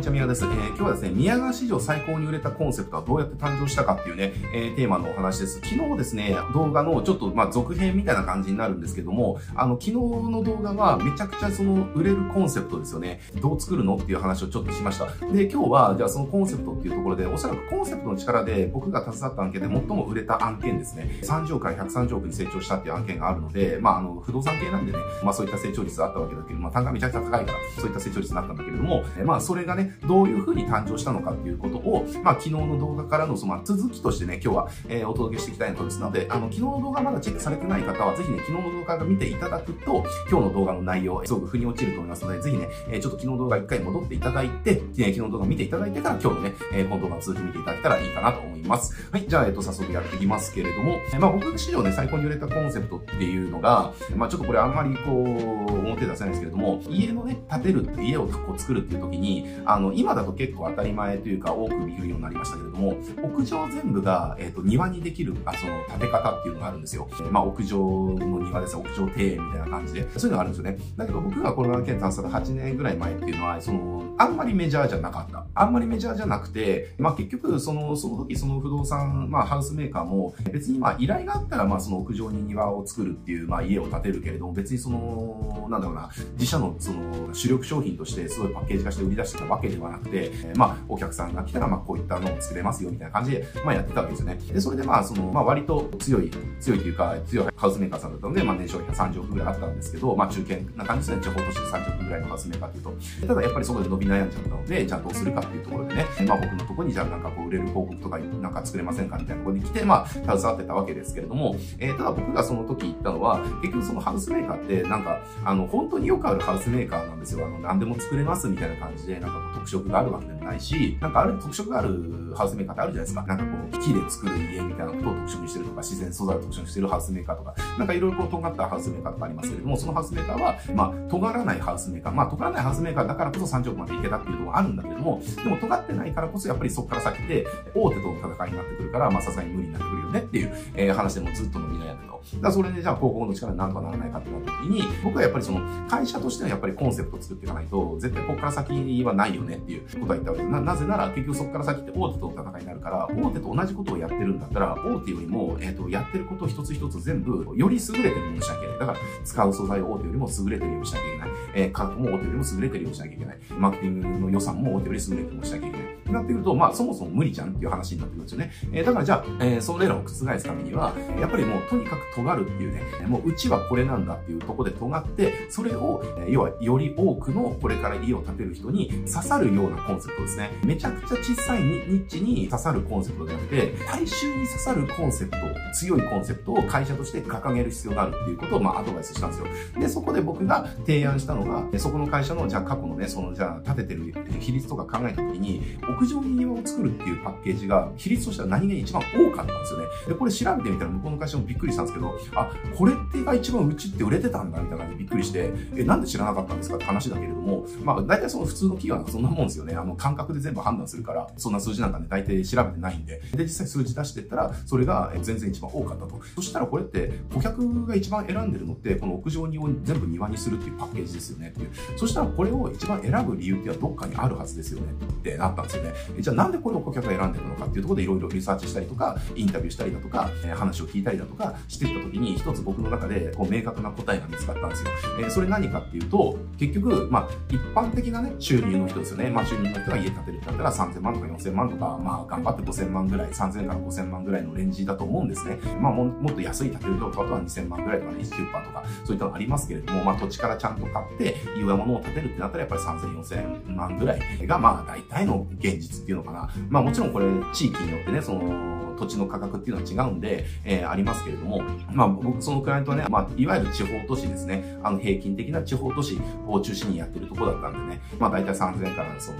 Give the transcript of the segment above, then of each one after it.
にちは、宮です。えー、今日はですね、宮川史上最高に売れたコンセプトはどうやって誕生したかっていうね、えー、テーマのお話です。昨日ですね、動画のちょっと、まあ、続編みたいな感じになるんですけども、あの、昨日の動画はめちゃくちゃその、売れるコンセプトですよね。どう作るのっていう話をちょっとしました。で、今日は、じゃあそのコンセプトっていうところで、おそらくコンセプトの力で僕が携わった案件で最も売れた案件ですね。30億から130億に成長したっていう案件があるので、まあ、あの、不動産系なんでね、まあそういった成長率があったわけだけど、まあ単価めちゃくちゃ高いから、そういった成長率になったんだけれども、まあそれがね、どういう風に誕生したのかっていうことを、まあ昨日の動画からのその続きとしてね、今日は、えー、お届けしていきたいのですので、あの、昨日の動画まだチェックされてない方は、ぜひね、昨日の動画を見ていただくと、今日の動画の内容、すごく腑に落ちると思いますので、ぜひね、えー、ちょっと昨日の動画一回戻っていただいて、えー、昨日の動画見ていただいてから今日のね、えー、この動画の続き見ていただけたらいいかなと思います。はい、じゃあ、えっ、と、早速やっていきますけれども、えー、まあ僕史上ね、最高に売れたコンセプトっていうのが、まあちょっとこれあんまりこう、表出せないんですけれども、家のね、建てるって家をこう作るっていう時に、ああの、今だと結構当たり前というか多く見るようになりましたけれども、屋上全部が、えっ、ー、と、庭にできる、あ、その、建て方っていうのがあるんですよ。まあ、屋上の庭です屋上庭園みたいな感じで、そういうのがあるんですよね。だけど僕がコロナ県探査8年ぐらい前っていうのは、その、あんまりメジャーじゃなかった。あんまりメジャーじゃなくて、まあ結局、その、その時その不動産、まあハウスメーカーも、別にまあ依頼があったら、まあその屋上に庭を作るっていう、まあ家を建てるけれども、別にその、なんだろうな、自社のその主力商品としてすごいパッケージ化して売り出してたわけではなくて、まあお客さんが来たら、まあこういったのを作れますよみたいな感じで、まあやってたわけですよね。で、それでまあその、まあ割と強い、強いというか、強いハウスメーカーさんだったので、まあ年商130億ぐらいあったんですけど、まあ中堅な感じですね。地方都市で30億ぐらいのハウスメーカーっていうと。ただやっぱりそこで伸び悩んじゃったので、じゃあどうするかっていうところでね、まあ僕のところにじゃあなんかこう売れる広告とかなんか作れませんかみたいなところに来て、まあ携わってたわけですけれども、えー、ただ僕がその時言ったのは、結局そのハウスメーカーってなんか、あの、本当によくあるハウスメーカーなんですよ。あの、何でも作れますみたいな感じで、なんかこう特色があるわけでもないし、なんかある特色があるハウスメーカーってあるじゃないですか。なんかこう、木で作る家みたいなことを特色にしてるとか、自然素材を特色にしてるハウスメーカーとか、なんかいろいろこう、尖ったハウスメーカーとかありますけれども、そのハウスメーカーは、まあ、尖らないハウスメーカー、まあ、尖らないハウスメーカーだからこそ30億までいけたっていうところあるんだけども、でも尖ってないからこそ、やっぱりそこから先で、大手との戦いになってくるから、まあ、さすがに無理になってくるよねっていう、えー、話でもずっと伸び悩んでと。だからそれでじゃあ広告の力になんとかならないかってなった時に、僕はやっぱりその会社としてはやっぱりコンセプトを作っていかないと、絶対ここから先はないよねっていうことは言ったわけです。な、なぜなら結局そこから先って大手との戦いになるから、大手と同じことをやってるんだったら、大手よりも、えっ、ー、と、やってることを一つ一つ全部、より優れてるようにしなきゃいけない。だから、使う素材を大手よりも優れてるようにしなきゃいけない。えー、価格も大手よりも優れてるようにしなきゃいけない。マーケティングの予算も大手より優れてるようにしなきゃいけない。なってくると、まあ、そもそも無理じゃんっていう話になってくるんですよね。えー、だからじゃあ、えー、それらを覆すためには、やっぱりもうとにかく尖るっていうね、もううちはこれなんだっていうところで尖って、それを、要はより多くのこれから家を建てる人に刺さるようなコンセプトですね。めちゃくちゃ小さいニッチに刺さるコンセプトであって、大衆に刺さるコンセプト、強いコンセプトを会社として掲げる必要があるっていうことを、まあ、アドバイスしたんですよ。で、そこで僕が提案したのが、そこの会社の、じゃあ過去のね、その、じゃあ建ててる比率とか考えたときに、屋上に庭を作るっていうパッケージが、比率としては何が一番多かったんですよね。で、これ調べてみたら向こうの会社もびっくりしたんですけど、あ、これってが一番うちって売れてたんだみたいな感じでびっくりして、え、なんで知らなかったんですか？って話だけれども、まあ、大体その普通の企業なんかそんなもんですよね。あの、感覚で全部判断するから、そんな数字なんかね、大体調べてないんで。で、実際数字出してったら、それが全然一番多かったと。そしたらこれって、顧客が一番選んでるのって、この屋上に全部庭にするっていうパッケージですよねっていう。そしたらこれを一番選ぶ理由っていうのはどっかにあるはずですよねってなったんですよね。じゃあなんでこれを顧客が選んでるのかっていうところでいろいろリサーチしたりとか、インタビューしたりだとか、話を聞いたりだとかしていった時に、一つ僕の中でこう明確な答えが見つかったんですよ。えー、それ何かっていうと、結局、まあ、一般的なね、収入の人ですよね。まあ、収入の人が家建てるってなったら3000万とか4000万とか、まあ、頑張って5000万ぐらい、3000から5000万ぐらいのレンジだと思うんですね。まあ、ももっと安い建てると、あとは2000万ぐらいとかね、1%とか、そういったのありますけれども、まあ、土地からちゃんと買って、いうものを建てるってなったら、やっぱり3000、4000万ぐらいが、まあ、大体の現実っていうのかな。まあ、もちろんこれ、地域によってね、その、土地の価格っていうのは違うんで、えー、ありますけれども、まあ僕そのクライアントはね、まあいわゆる地方都市ですね、あの平均的な地方都市を中心にやってるとこだったんでね、まあ大体3000からその、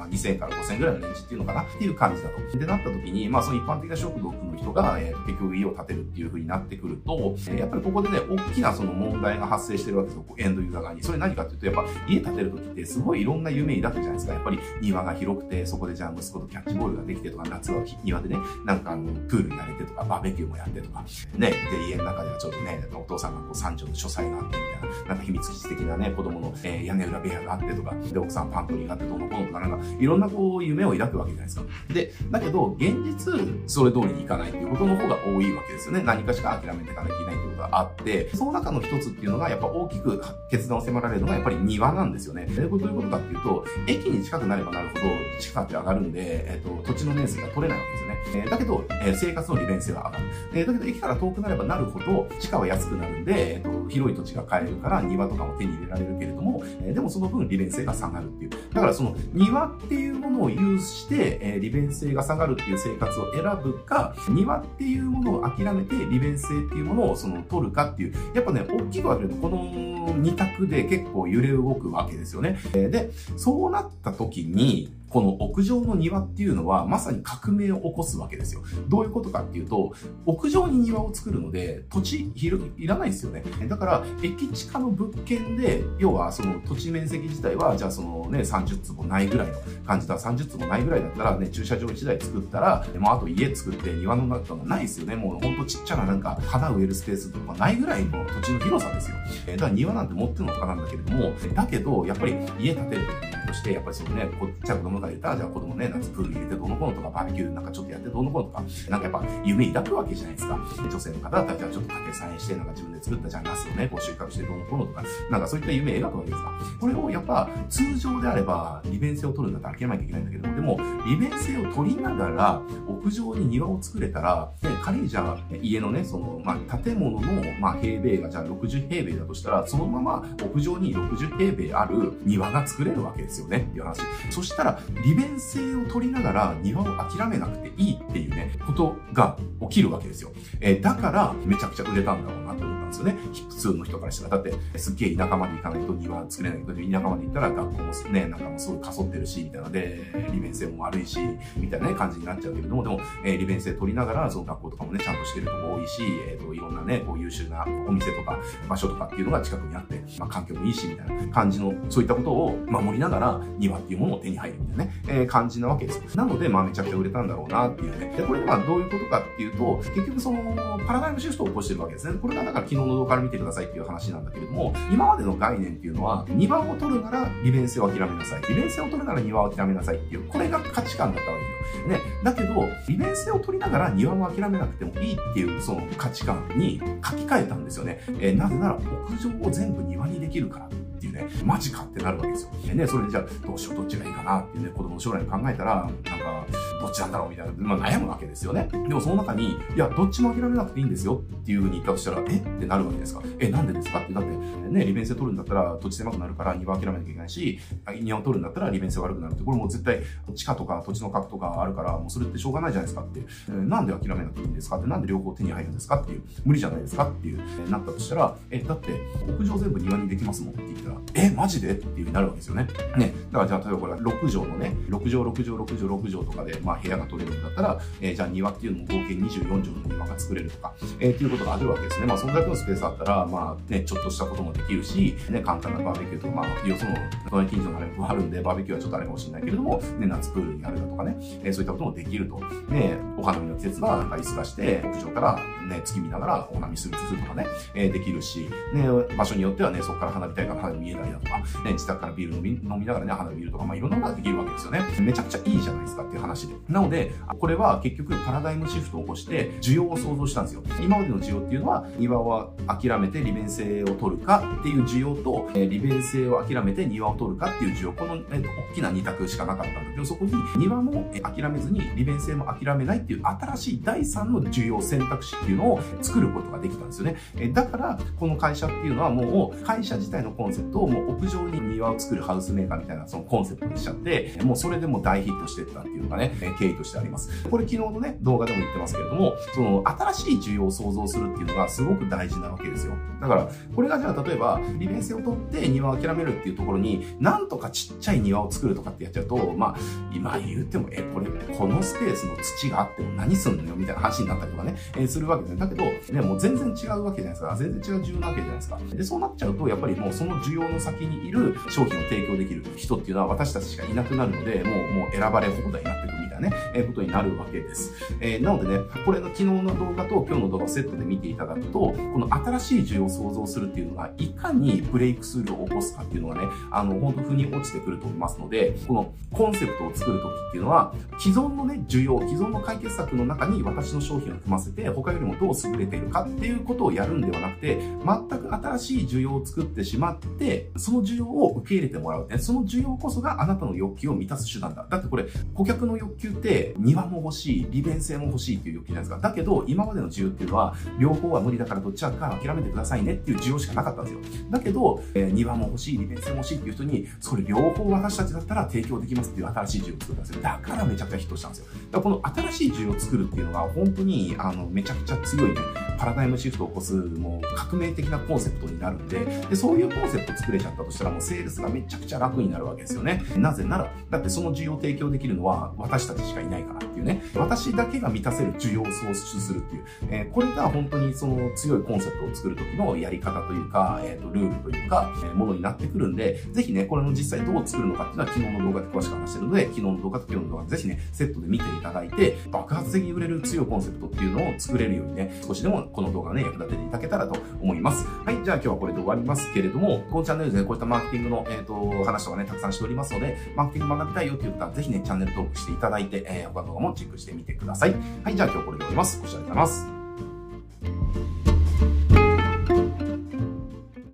まあ、2000から5000ぐらいのレンジっていうのかなっていう感じだと。で、なった時に、まあ、その一般的な食堂の人が、えー、結局家を建てるっていう風になってくると、えー、やっぱりここでね、大きなその問題が発生してるわけですよ。エンドユーザー側に。それ何かっていうと、やっぱ家建てる時ってすごいいろんな夢抱くじゃないですか。やっぱり庭が広くて、そこでじゃあ息子とキャッチボールができてとか、夏は庭でね、なんかあもうプールやれてとか、バーベキューもやってとか、ね、で、家の中ではちょっとね、お父さんがこう三女の書斎があってみたいな、なんか秘密基地的なね、子供の、えー、屋根裏部屋があってとか、で、奥さんパントリーがあってどうのこうのとか、なんか、いろんなこう、夢を抱くわけじゃないですか。で、だけど、現実、それ通りにいかないっていうことの方が多いわけですよね。何かしか諦めていかなきゃいけないってことがあって、その中の一つっていうのが、やっぱ大きく決断を迫られるのが、やっぱり庭なんですよね。どういうことかっていうと、駅に近くなればなるほど、地価って上がるんで、えっ、ー、と、土地の面積が取れないわけですよね。えー、だけど、えー、生活の利便性は上がる。えー、だけど、駅から遠くなればなるほど、地価は安くなるんで、えっ、と、広い土地が買えるから庭とかも手に入れられるけれども、えでもその分利便性が下がるっていう。だからその庭っていうものを有して、え利便性が下がるっていう生活を選ぶか、庭っていうものを諦めて利便性っていうものをその取るかっていう、やっぱね、大きく分けるとこの二択で結構揺れ動くわけですよね。で、そうなった時に、この屋上の庭っていうのはまさに革命を起こすわけですよ。どういうことかっていうと、屋上に庭を作るので土地いらないですよね。だから、駅地下の物件で、要はその土地面積自体は、じゃあそのね、30坪ないぐらいの感じだ。30坪ないぐらいだったらね、駐車場1台作ったら、もうあと家作って庭の中がないですよね。もうほんとちっちゃななんか花植えるスペースとかないぐらいの土地の広さですよ。だから庭なんて持ってるのかなんだけれども、だけど、やっぱり家建てるとして、やっぱりそのね、こっちは子供が言ったら、じゃあ子供ね、夏プール入れてどうのこうのとか、バーベキューなんかちょっとやってどうのこうのとか、なんかやっぱ夢抱くわけじゃないですか。女性の方だったら、じゃあちょっと家庭菜園して、なんか自分で作ったじゃあナスをね、こう収穫してどうのこうのとか、なんかそういった夢描くわけですか。これをやっぱ通常であれば、利便性を取るんだったら諦めなきゃいけないんだけど、でも、利便性を取りながら、屋上に庭を作れたら、ね、仮にじゃあ、家のね、その、まあ、建物の、まあ、平米がじゃあ60平米だとしたら、そのまま屋上に60平米ある庭が作れるわけですよよね、っていう話。そしたら、利便性を取りながら庭を諦めなくていいっていうね、ことが起きるわけですよ。えー、だから、めちゃくちゃ売れたんだろうなと思ったんですよね。普通の人からしたら。だって、すっげえ田舎まで行かないと庭作れないけど、田舎まで行ったら学校もね、なんかもすごいかそってるし、みたいなで、利便性も悪いし、みたいなね、感じになっちゃうけれども、でも、えー、利便性取りながら、その学校とかもね、ちゃんとしてるとこ多いし、えっ、ー、と、いろんなね、こう優秀なお店とか場所とかっていうのが近くにあって、まあ環境もいいし、みたいな感じの、そういったことを守りながら、庭っていうものを手に入るみたいなね、えー、感じなわけです。なので、まあめちゃくちゃ売れたんだろうなっていうね。で、これまあどういうことかっていうと、結局その、パラダイムシフトを起こしてるわけですね。これがだから昨日の動画から見てくださいっていう話なんだけれども、今までの概念っていうのは、庭を取るなら利便性を諦めなさい。利便性を取るなら庭を諦めなさいっていう、これが価値観だったわけですよ。ね。だけど、利便性を取りながら庭も諦めなくてもいいっていう、その価値観に書き換えたんですよね。えー、なぜなら、屋上を全部庭にできるから。っていうね、マジかってなるわけですよ。でね、それでじゃあ、どうしよう、どっちがいいかなっていうね、子供の将来考えたら、なんか、どっちなんだろうみたいな、まあ悩むわけですよね。でもその中に、いや、どっちも諦めなくていいんですよっていう風に言ったとしたら、えってなるわけですか。え、なんでですか？って、だって、ね、利便性取るんだったら土地狭くなるから庭諦めなきゃいけないし、庭を取るんだったら利便性悪くなるって、これもう絶対地下とか土地の核とかあるから、もうそれってしょうがないじゃないですかって、えなんで諦めなくていいんですか？って、なんで両方手に入るんですか？っていう、無理じゃないですか？っていう、えなったとしたら、え、だって屋上全部庭にできますもんって言ったら、え、マジで？っていう風になるわけですよね。ね。だからじゃあ、例えばこれ6畳のね、6畳、6畳、6畳、6畳とかで、まあ部屋が取れるんだったら、えー、じゃあ庭っていうのも合計24畳の庭が作れるとか、えー、っていうことがあるわけですね。まあそんだけのスペースあったら、まあね、ちょっとしたこともできるし、ね、簡単なバーベキューとか、まあ、よその、隣近所のあれもあるんで、バーベキューはちょっとあれかもしれないけれども、ね、夏プールにあるだとかね、えー、そういったこともできると。ね、お花見の季節は、なんか椅子出して、屋上からね、月見ながらお花見するとかね、えー、できるし、ね、場所によってはね、そこから花火大会の花火見えたりだとか、ね、自宅からビール飲み飲みながらね、花火見るとか、まあ、いろんなことができるわけですよね。めちゃくちゃいいじゃないですかっていう話で。なので、これは結局パラダイムシフトを起こして、需要を創造したんですよ。今までの需要っていうのは、庭は諦めて利便性を取るかっていう需要と、え、利便性を諦めて庭を取るかっていう需要、この、えー、大きな二択しかなかったんだけど、そこに庭も諦めずに利便性も諦めないっていう新しい第三の需要選択肢っていうのを作ることができたんですよね。え、だから、この会社っていうのはもう、会社自体のコンセプトをもう屋上に庭を作るハウスメーカーみたいなそのコンセプトにしちゃって、もうそれでも大ヒットしてったっていうのがね、経緯としてあります。これ昨日のね、動画でも言ってますけれども、その新しい需要を創造するっていうのがすごく大事なわけですよ。だから、これがじゃあ例えば、利便性を取って庭を諦めるっていうところに、なんとかちっちゃい庭を作るとかってやっちゃうと、まあ、今言っても、え、これ、このスペースの土があっても何すんのよみたいな話になったりとかね、えー、するわけですね。だけど、ね、もう全然違うわけじゃないですか。全然違う需要なわけじゃないですか。で、そうなっちゃうと、やっぱりもうその需要の先にいる商品を提供できる人っていうのは私たちしかいなくなるので、もう、もう選ばれ放題になってくる。なね、えー、ことになるわけです。えー、なのでね、これの昨日の動画と今日の動画をセットで見ていただくと、この新しい需要を創造するっていうのが、いかにブレイクスルーを起こすかっていうのがね、あの、本当風に落ちてくると思いますので、このコンセプトを作るときっていうのは、既存のね、需要、既存の解決策の中に私の商品を組ませて、他よりもどう優れているかっていうことをやるんではなくて、全く新しい需要を作ってしまって、その需要を受け入れてもらうね。その需要こそがあなたの欲求を満たす手段だ。だってこれ、顧客の欲求って庭も欲しい、利便性も欲しいっていう欲求じゃないですか。だけど、今までの需要っていうのは、両方は無理だからどっちか諦めてくださいねっていう需要しかなかったんですよ。だけど、えー、庭も欲しい、利便性も欲しいっていう人に、それ両方私たちだったら提供できますっていう新しい需要を作ったんですよ。だからめちゃくちゃヒットしたんですよ。だからこの新しい需要を作るっていうのが、本当に、あの、めちゃくちゃ強いね、パラダイムシフトを起こす、もう革命的なコンセプトになるんで、で、そういうコンセプト作れちゃったとしたら、もうセールスがめちゃくちゃ楽になるわけですよね。なぜなら、だってその需要を提供できるのは私たちしかいないからっていうね。私だけが満たせる需要を創出するっていう。えー、これが本当にその強いコンセプトを作る時のやり方というか、えっ、ー、と、ルールというか、えー、ものになってくるんで、ぜひね、これの実際どう作るのかっていうのは昨日の動画で詳しく話してるので、昨日の動画と今日の動画ぜひね、セットで見ていただいて、爆発的に売れる強いコンセプトっていうのを作れるようにね、少しでもこの動画ね、役立てていただけたらと思います。はい、じゃあ今日はこれで終わりますけれども、このチャンネルでね、こういったマーケティングの、えっ、ー、と、話とかね、たくさんしておりますので、マーケティング学びたいよって言ったら、ぜひね、チャンネル登録していただいて、でえー、他の動画もチェックしてみてください。はい、じゃあ今日これで終わります。ご視聴ありがとうございます。